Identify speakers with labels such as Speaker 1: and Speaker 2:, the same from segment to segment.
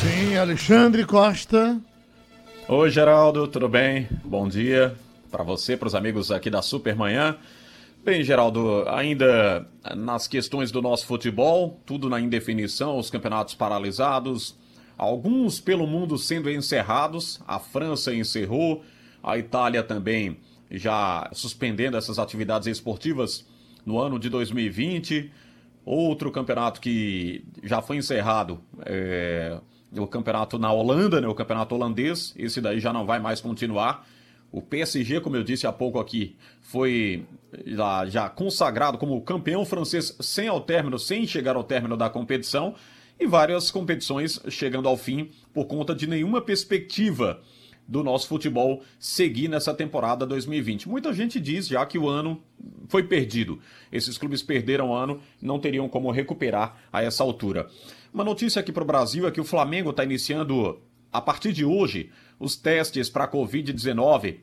Speaker 1: Sim, Alexandre Costa.
Speaker 2: Oi, Geraldo, tudo bem? Bom dia para você, para os amigos aqui da Supermanhã. Bem, Geraldo, ainda nas questões do nosso futebol, tudo na indefinição, os campeonatos paralisados, alguns pelo mundo sendo encerrados, a França encerrou, a Itália também já suspendendo essas atividades esportivas no ano de 2020. Outro campeonato que já foi encerrado é o campeonato na Holanda, né, o campeonato holandês, esse daí já não vai mais continuar. O PSG, como eu disse há pouco aqui, foi já, consagrado como campeão francês sem ao término, sem chegar ao término da competição, e várias competições chegando ao fim por conta de nenhuma perspectiva do nosso futebol seguir nessa temporada 2020. Muita gente diz já que o ano foi perdido. Esses clubes perderam o ano, não teriam como recuperar a essa altura. Uma notícia aqui para o Brasil é que o Flamengo está iniciando, a partir de hoje, os testes para a Covid-19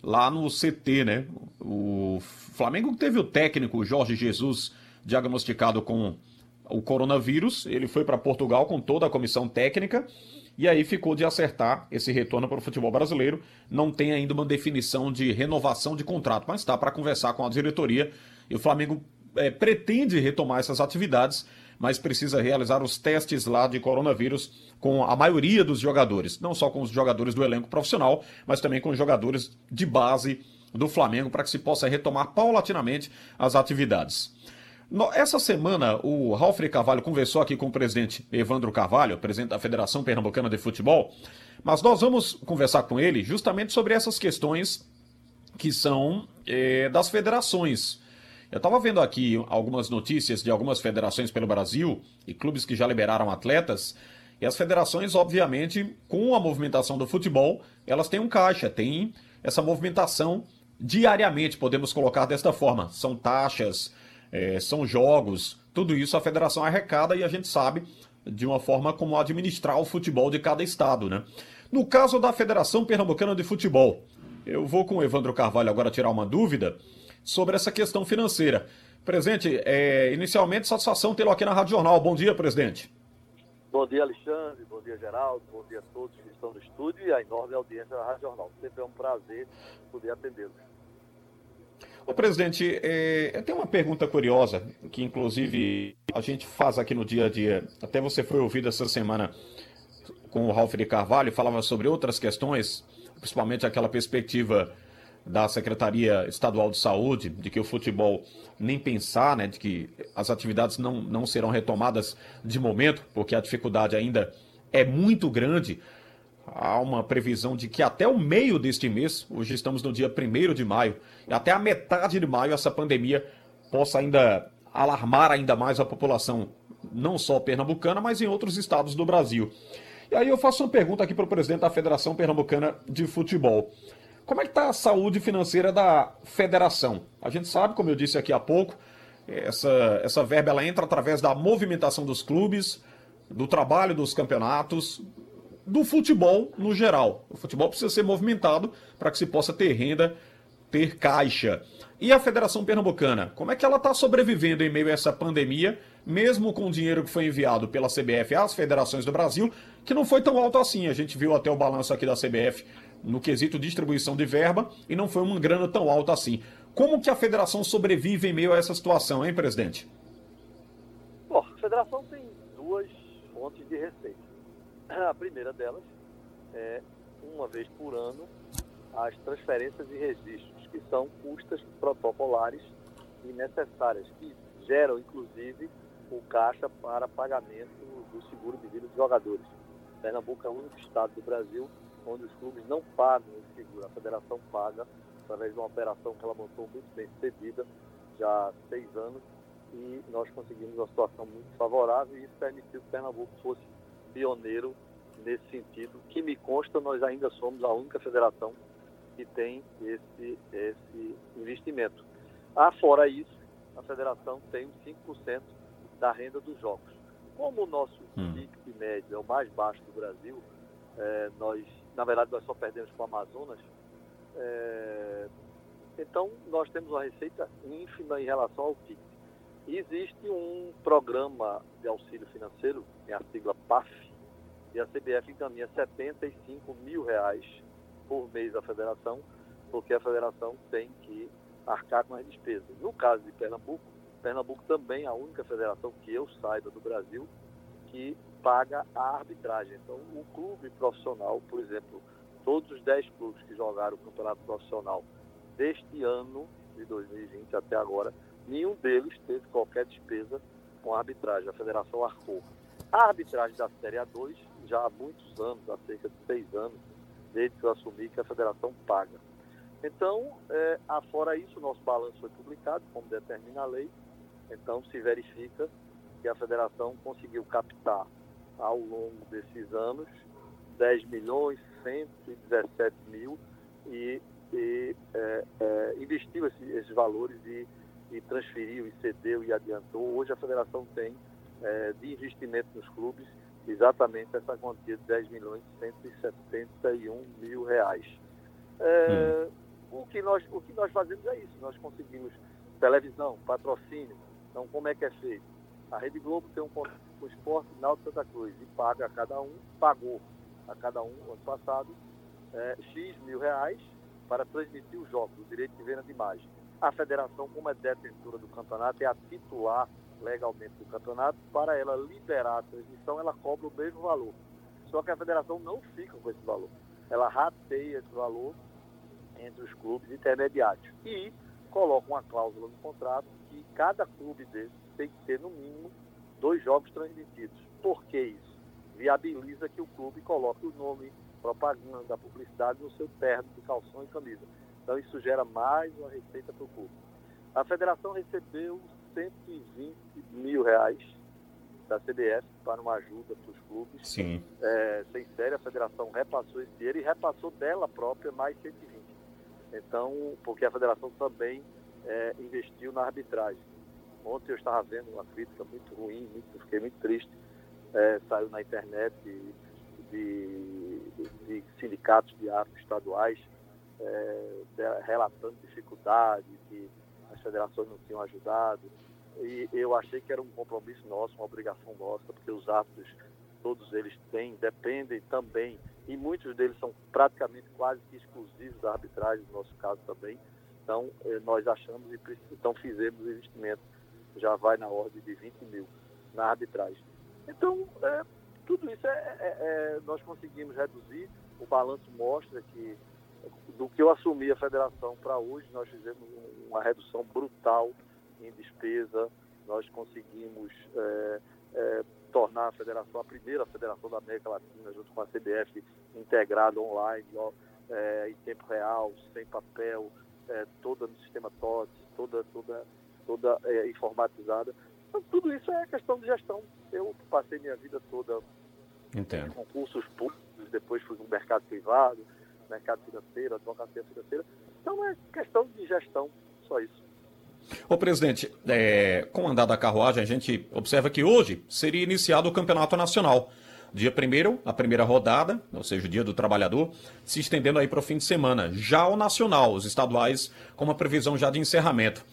Speaker 2: lá no CT, né? O Flamengo teve o técnico Jorge Jesus diagnosticado com o coronavírus, ele foi para Portugal com toda a comissão técnica e aí ficou de acertar esse retorno para o futebol brasileiro. Não tem ainda uma definição de renovação de contrato, mas está para conversar com a diretoria e o Flamengo é, pretende retomar essas atividades mas precisa realizar os testes lá de coronavírus com a maioria dos jogadores, não só com os jogadores do elenco profissional, mas também com os jogadores de base do Flamengo para que se possa retomar paulatinamente as atividades. Essa semana, o Ralf Carvalho conversou aqui com o presidente Evandro Carvalho, presidente da Federação Pernambucana de Futebol, mas nós vamos conversar com ele justamente sobre essas questões que são é, das federações. Eu estava vendo aqui algumas notícias de algumas federações pelo Brasil e clubes que já liberaram atletas. E as federações, obviamente, com a movimentação do futebol, elas têm um caixa, têm essa movimentação diariamente, podemos colocar desta forma. São taxas, é, são jogos, tudo isso a federação arrecada e a gente sabe de uma forma como administrar o futebol de cada estado, né? No caso da Federação Pernambucana de Futebol, eu vou com o Evandro Carvalho agora tirar uma dúvida sobre essa questão financeira. Presidente, é, inicialmente, satisfação tê-lo aqui na Rádio Jornal. Bom dia, presidente.
Speaker 3: Bom dia, Alexandre. Bom dia, Geraldo. Bom dia a todos que estão no estúdio e a enorme audiência da Rádio Jornal. Sempre é um prazer poder atendê-los.
Speaker 2: Ô, presidente, é, eu tenho uma pergunta curiosa, que inclusive a gente faz aqui no dia a dia. Até você foi ouvido essa semana com o Ralf de Carvalho, falava sobre outras questões, principalmente aquela perspectiva da Secretaria Estadual de Saúde, de que o futebol nem pensar, né, de que as atividades não, não serão retomadas de momento, porque a dificuldade ainda é muito grande. Há uma previsão de que até o meio deste mês, hoje estamos no dia 1 de maio, e até a metade de maio essa pandemia possa ainda alarmar ainda mais a população, não só pernambucana, mas em outros estados do Brasil. E aí eu faço uma pergunta aqui para o presidente da Federação Pernambucana de Futebol. Como é que está a saúde financeira da federação? A gente sabe, como eu disse aqui há pouco, essa, essa verba ela entra através da movimentação dos clubes, do trabalho dos campeonatos, do futebol no geral. O futebol precisa ser movimentado para que se possa ter renda, ter caixa. E a Federação Pernambucana, como é que ela está sobrevivendo em meio a essa pandemia, mesmo com o dinheiro que foi enviado pela CBF às federações do Brasil, que não foi tão alto assim. A gente viu até o balanço aqui da CBF no quesito distribuição de verba e não foi uma grana tão alta assim. Como que a federação sobrevive em meio a essa situação, hein, presidente?
Speaker 3: Bom, a federação tem duas fontes de receita. A primeira delas é, uma vez por ano, as transferências e registros, que são custas protocolares e necessárias, que geram, inclusive, o caixa para pagamento do seguro de vida dos jogadores. Pernambuco é o único estado do Brasil onde os clubes não pagam esse seguro. A federação paga através de uma operação que ela montou muito bem sucedida, já há seis anos, e nós conseguimos uma situação muito favorável e isso permitiu que Pernambuco fosse pioneiro nesse sentido. Que me consta, nós ainda somos a única federação que tem esse, esse investimento. Ah, fora isso, a federação tem 5% da renda dos jogos. Como o nosso hum. médio é o mais baixo do Brasil, é, nós na verdade nós só perdemos com o Amazonas. É, então nós temos uma receita ínfima em relação ao PIB. Existe um programa de auxílio financeiro, tem a sigla PAF, e a CBF encaminha 75 mil reais por mês à federação, porque a federação tem que arcar com as despesas. No caso de Pernambuco, Pernambuco também é a única federação que eu saiba do Brasil que paga a arbitragem. Então, o clube profissional, por exemplo, todos os 10 clubes que jogaram o campeonato profissional deste ano, de 2020 até agora, nenhum deles teve qualquer despesa com a arbitragem. A federação arcou. A arbitragem da Série A2, já há muitos anos, há cerca de seis anos, desde que eu assumi que a federação paga. Então, é, afora isso, nosso balanço foi publicado, como determina a lei. Então, se verifica que a federação conseguiu captar ao longo desses anos 10 milhões 117 mil e, e é, é, investiu esse, esses valores e, e, transferiu e cedeu e adiantou. Hoje a federação tem é, de investimento nos clubes exatamente essa quantia de 10 milhões 171 mil reais. É, o, que nós, o que nós fazemos é isso, nós conseguimos televisão, patrocínio. Então como é que é feito? A Rede Globo tem um contrato com o Esporte Náutico Santa Cruz e paga a cada um, pagou a cada um ano passado é, X mil reais para transmitir os jogos, o direito de venda de imagem. A federação, como é detentora do campeonato, é a titular legalmente do campeonato, para ela liberar a transmissão, ela cobra o mesmo valor. Só que a federação não fica com esse valor. Ela rateia esse valor entre os clubes intermediários. E coloca uma cláusula no contrato que cada clube desse tem que ter, no mínimo, dois jogos transmitidos. Por que isso? Viabiliza que o clube coloque o nome, propaganda, publicidade no seu terno de calção e camisa. Então isso gera mais uma receita para o clube. A federação recebeu 120 mil reais da CBF para uma ajuda para os clubes.
Speaker 2: Sim.
Speaker 3: É, sem série, a federação repassou esse dinheiro e repassou dela própria mais 120. Então, porque a federação também é, investiu na arbitragem. Ontem eu estava vendo uma crítica muito ruim, muito, fiquei muito triste. É, saiu na internet de, de, de, sindicatos de árbitros estaduais é, relatando dificuldades, que as federações não tinham ajudado. E eu achei que era um compromisso nosso, uma obrigação nossa, porque os árbitros, todos eles têm, dependem também, e muitos deles são praticamente quase que exclusivos da arbitragem, no nosso caso também. Então, eh, nós achamos e então fizemos o investimento, já vai na ordem de 20 mil na arbitragem. Então, é, tudo isso é, é, é, nós conseguimos reduzir. O balanço mostra que do que eu assumi a federação para hoje, nós fizemos uma redução brutal em despesa. Nós conseguimos é, é, tornar a federação a primeira federação da América Latina, junto com a CBF, integrada online, ó, é, em tempo real, sem papel, é, toda no sistema TOTS, toda, toda, toda é, informatizada. Então, tudo isso é questão de gestão. Eu passei minha vida toda
Speaker 2: Entendo.
Speaker 3: em concursos públicos, depois fui no mercado privado, mercado financeiro, advocacia financeira. Então é questão de gestão, só isso.
Speaker 2: Ô presidente, é, com o andar da carruagem, a gente observa que hoje seria iniciado o campeonato nacional. Dia primeiro, a primeira rodada, ou seja, o dia do trabalhador, se estendendo aí para o fim de semana. Já o nacional, os estaduais, com uma previsão já de encerramento.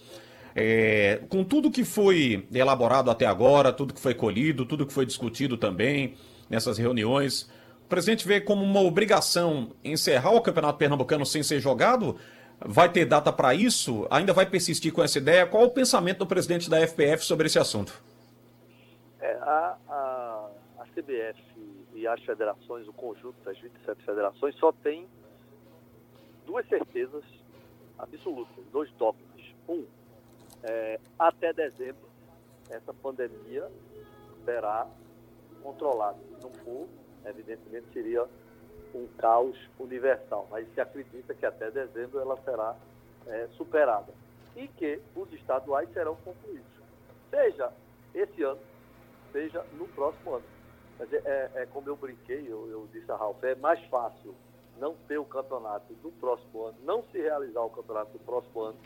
Speaker 2: É, com tudo que foi elaborado até agora, tudo que foi colhido, tudo que foi discutido também nessas reuniões, presidente vê como uma obrigação encerrar o Campeonato Pernambucano sem ser jogado? Vai ter data para isso? Ainda vai persistir com essa ideia? Qual o pensamento do presidente da FPF sobre esse assunto?
Speaker 3: É, a, a, a, CBF e as federações, o conjunto das 27 federações, só tem duas certezas absolutas, dois tópicos. Um, é, até dezembro, essa pandemia será controlada. Se não for, evidentemente seria um caos universal, mas se acredita que até dezembro ela será é, superada e que os estaduais serão concluídos, seja esse ano, seja no próximo ano. Mas é, é, é como eu brinquei, eu, eu disse a Ralf, é mais fácil não ter o campeonato do próximo ano, não se realizar o campeonato do próximo ano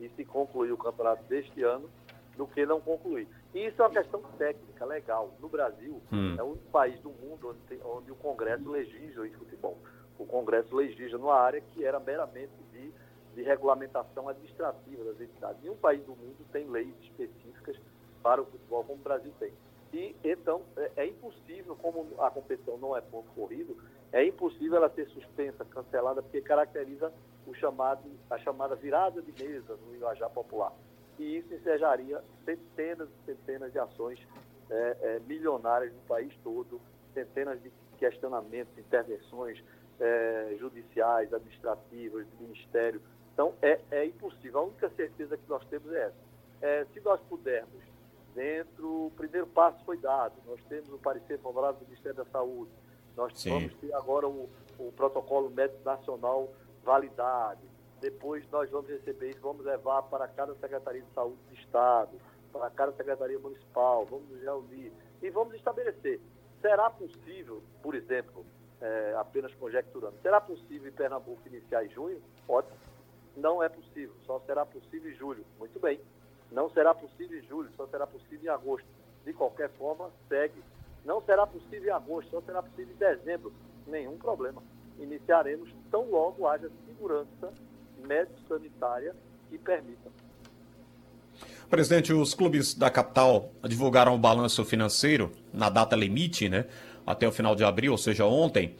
Speaker 3: e se concluir o campeonato deste ano, do que não concluir. E isso é uma questão técnica, legal. No Brasil, hum. é o único país do mundo onde, tem, onde o Congresso legisla em futebol. O Congresso legisla numa área que era meramente de, de regulamentação administrativa das entidades. Nenhum país do mundo tem leis específicas para o futebol como o Brasil tem. E então é, é impossível, como a competição não é ponto corrido, é impossível ela ser suspensa, cancelada, porque caracteriza o chamado, a chamada virada de mesa no linguajar popular. E isso ensejaria centenas e centenas de ações é, é, milionárias no país todo, centenas de questionamentos, intervenções é, judiciais, administrativas, do Ministério. Então, é, é impossível. A única certeza que nós temos é essa. É, se nós pudermos, dentro, o primeiro passo foi dado, nós temos o parecer favorável do Ministério da Saúde, nós Sim. vamos ter agora o, o protocolo médico nacional validado, depois nós vamos receber isso, vamos levar para cada Secretaria de Saúde do Estado, para cada Secretaria Municipal, vamos nos reunir e vamos estabelecer. Será possível, por exemplo, é, apenas conjecturando, será possível em Pernambuco iniciar em junho? Ótimo. Não é possível, só será possível em julho. Muito bem. Não será possível em julho, só será possível em agosto. De qualquer forma, segue. Não será possível em agosto, só será possível em dezembro. Nenhum problema. Iniciaremos tão logo haja segurança médico-sanitária que permita.
Speaker 2: Presidente, os clubes da capital divulgaram o balanço financeiro na data limite, né? Até o final de abril, ou seja, ontem.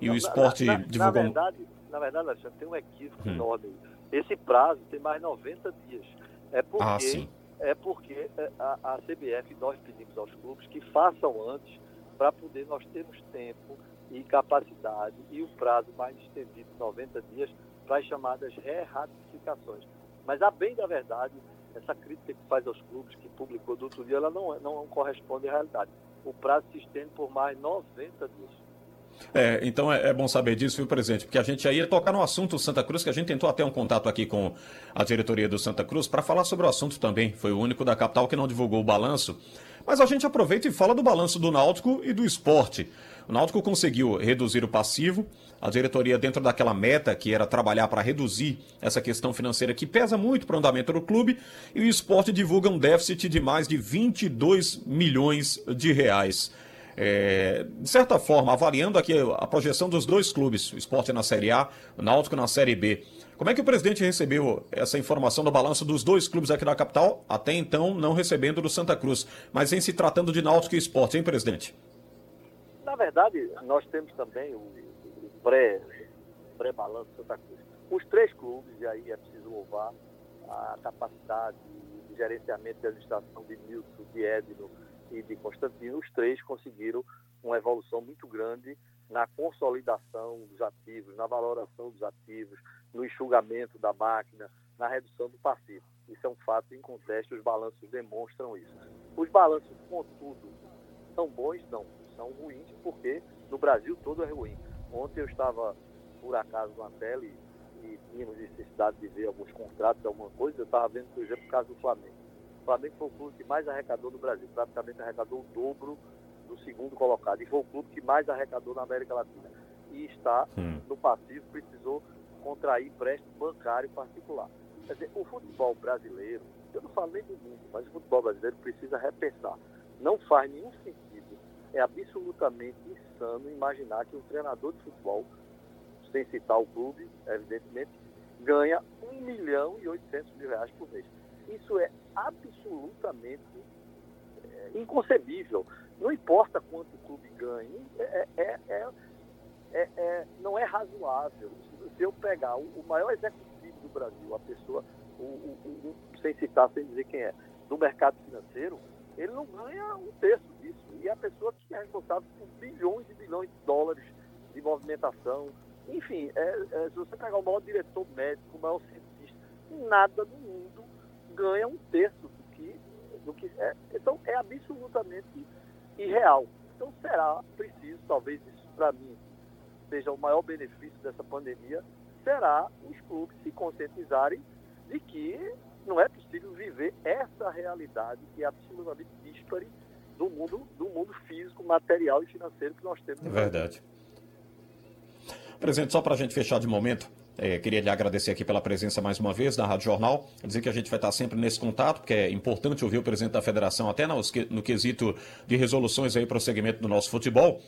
Speaker 2: E Não, o esporte
Speaker 3: na,
Speaker 2: na, divulgou.
Speaker 3: Na verdade, na verdade, Alexandre, tem um equívoco hum. enorme. Esse prazo tem mais 90 dias. É porque, ah, sim. É porque é, a, a CBF, nós pedimos aos clubes que façam antes para poder nós termos tempo e capacidade e o prazo mais estendido, 90 dias, para as chamadas re-ratificações. Mas, a bem da verdade, essa crítica que faz aos clubes, que publicou do outro dia, ela não, não corresponde à realidade. O prazo se estende por mais 90 dias.
Speaker 2: É, então é, é, bom saber disso, viu, presidente? Porque a gente aí ia tocar no assunto Santa Cruz, que a gente tentou até um contato aqui com a diretoria do Santa Cruz para falar sobre o assunto também. Foi o único da capital que não divulgou o balanço. Mas a gente aproveita e fala do balanço do Náutico e do esporte. O Náutico conseguiu reduzir o passivo, a diretoria, dentro daquela meta que era trabalhar para reduzir essa questão financeira que pesa muito para o andamento do clube, e o esporte divulga um déficit de mais de 22 milhões de reais. É, de certa forma, avaliando aqui a projeção dos dois clubes, o esporte na Série A, o Náutico na Série B. Como é que o presidente recebeu essa informação do balanço dos dois clubes aqui da capital, até então não recebendo do Santa Cruz, mas em se tratando de Náutico e esporte, hein, presidente?
Speaker 3: Verdade, nós temos também o, pré, pré-balanço Santa Cruz. Os três clubes, e aí é preciso louvar a capacidade de gerenciamento e administração de Milton, de Edno, e de Constantino, os três conseguiram uma evolução muito grande na consolidação dos ativos, na valoração dos ativos, no enxugamento da máquina, na redução do passivo. Isso é um fato inconteste, os balanços demonstram isso. Os balanços, contudo, são bons? Não. São ruins porque no Brasil todo é ruim. Ontem eu estava, por acaso, na tele e tínhamos necessidade de ver alguns contratos, alguma coisa. Eu estava vendo, por exemplo, o caso do Flamengo. O Flamengo foi o clube que mais arrecadou no Brasil, praticamente arrecadou o dobro do segundo colocado. E foi o clube que mais arrecadou na América Latina. E está no passivo, precisou contrair empréstimo bancário particular. Quer dizer, o futebol brasileiro, eu não falo nem do mundo, mas o futebol brasileiro precisa repensar. Não faz nenhum sentido, é absolutamente insano imaginar que um treinador de futebol, sem citar o clube, evidentemente, ganha 1 milhão e 800 mil reais por mês. Isso é absolutamente é, inconcebível. Não importa quanto o clube ganhe, é, é, é, é não é razoável. Se eu pegar o, o, maior executivo do Brasil, a pessoa, o, o, sem citar, sem dizer quem é, do mercado financeiro, ele não ganha um terço disso. E a pessoa que é responsável por bilhões e bilhões de dólares de movimentação. Enfim, se você pegar o maior diretor médico, o maior cientista, nada no mundo ganha um terço do que, do que é. Então é absolutamente irreal. Então será preciso, talvez isso para mim seja o maior benefício dessa pandemia, será os clubes se conscientizarem de que não é possível viver essa realidade que é absolutamente dispare do mundo, do mundo físico, material e financeiro que nós temos.
Speaker 2: É verdade. Presidente, só para a gente fechar de momento, é, queria lhe agradecer aqui pela presença mais uma vez na Rádio Jornal. Dizer que a gente vai estar sempre nesse contato, porque é importante ouvir o presidente da federação, até no, no quesito de resoluções aí para o segmento do nosso futebol.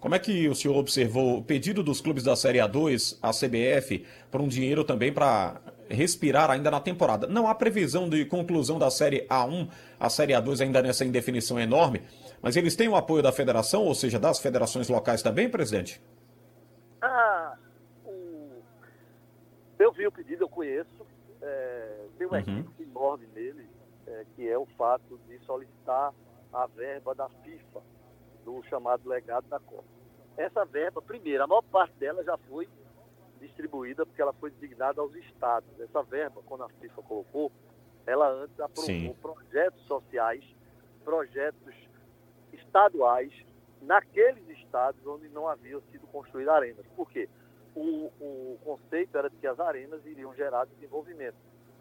Speaker 2: Como é que o senhor observou o pedido dos clubes da Série A2 à CBF por um dinheiro também para respirar ainda na temporada? Não há previsão de conclusão da Série A1, a Série A2 ainda nessa indefinição enorme, Mas eles têm o apoio da federação, ou seja, das federações locais também, presidente?
Speaker 3: Ah, o... eu vi o pedido, eu conheço. É, tem uma uhum. equipe enorme nele, é, que é o fato de solicitar a verba da FIFA, do chamado legado da Copa. Essa verba, primeiro, a maior parte dela já foi distribuída porque ela foi designada aos estados. Essa verba, quando a FIFA colocou, ela antes aprovou Sim. projetos sociais, projetos estaduais naqueles estados onde não haviam sido construídas arenas. Por quê? O, o conceito era de que as arenas iriam gerar desenvolvimento.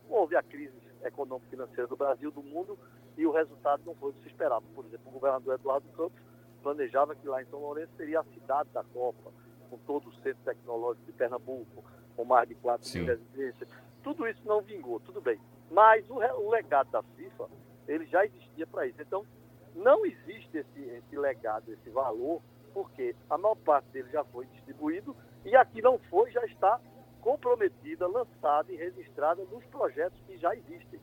Speaker 3: Houve a crise econômico-financeira do Brasil, do mundo, e o resultado não foi o que se esperava. Por exemplo, o governador Eduardo Campos planejava que lá em São Lourenço seria a cidade da Copa, com todo o centro tecnológico de Pernambuco, com mais de 4 mil residências. Tudo isso não vingou, tudo bem. Mas o, o legado da FIFA, ele já existia para isso. Então, não existe esse, esse legado, esse valor, porque a maior parte dele já foi distribuído e aqui não foi, já está comprometida, lançada e registrada nos projetos que já existem.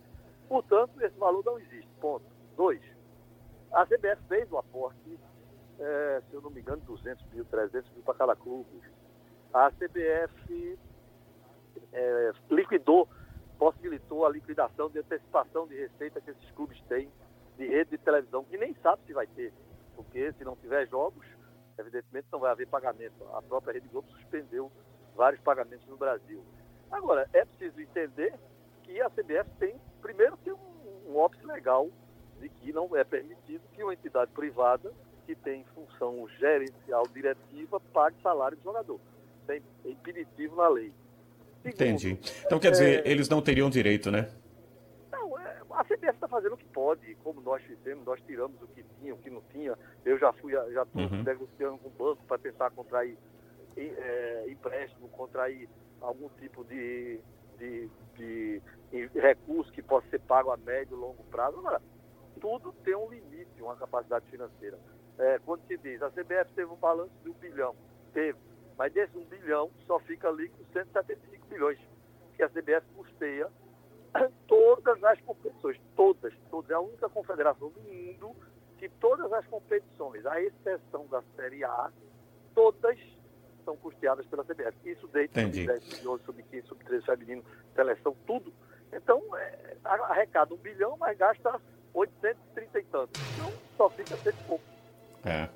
Speaker 3: Portanto, esse valor não existe. Ponto. Dois, a CBF fez o aporte, é, se eu não me engano, 200 mil, 300 mil para cada clube. A CBF é, liquidou, possibilitou a liquidação de antecipação de receita que esses clubes têm de rede de televisão, que nem sabe se vai ter, porque se não tiver jogos, evidentemente não vai haver pagamento. A própria Rede Globo suspendeu vários pagamentos no Brasil. Agora, é preciso entender que a CBF tem, primeiro, tem um, um legal de que não é permitido que uma entidade privada que tem função gerencial diretiva pague salário de jogador. Tem impeditivo na lei.
Speaker 2: Segundo, Entendi. Então, quer dizer, é... eles não teriam direito, né?
Speaker 3: A CBF está fazendo o que pode, como nós fizemos, nós tiramos o que tinha, o que não tinha. Eu já fui, já estou uhum. negociando com o banco para tentar contrair é, empréstimo, contrair algum tipo de, de, de, de, recurso que possa ser pago a médio e longo prazo. Agora, tudo tem um limite, uma capacidade financeira. É, quando se diz, a CBF teve um balanço de um bilhão, teve, mas desse um bilhão só fica líquido 175 bilhões, que a CBF custeia todas as competições, todas, todas. É a única confederação do mundo que todas as competições, à exceção da Série A, todas são custeadas pela CBF. Isso desde sub-10, sub-11, sub-15, sub-13, feminino, seleção, tudo. Então, é, arrecada um bilhão, mas gasta 830 e tanto. Então, só fica cento pouco.
Speaker 2: É.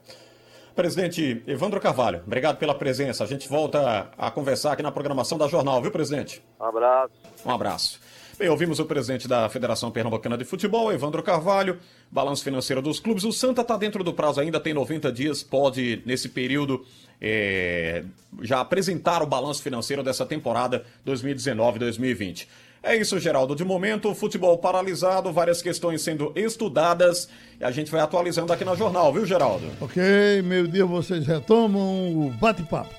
Speaker 2: Presidente Evandro Carvalho, obrigado pela presença. A gente volta a conversar aqui na programação da Jornal, viu, presidente?
Speaker 3: Um abraço.
Speaker 2: Um abraço. Bem, ouvimos o presidente da Federação Pernambucana de Futebol, Evandro Carvalho, balanço financeiro dos clubes. O Santa está dentro do prazo ainda, tem 90 dias, pode, nesse período, é, já apresentar o balanço financeiro dessa temporada 2019-2020. É isso, Geraldo. De momento, futebol paralisado, várias questões sendo estudadas e a gente vai atualizando aqui na jornal, viu, Geraldo?
Speaker 1: Ok, meio-dia vocês retomam o bate-papo.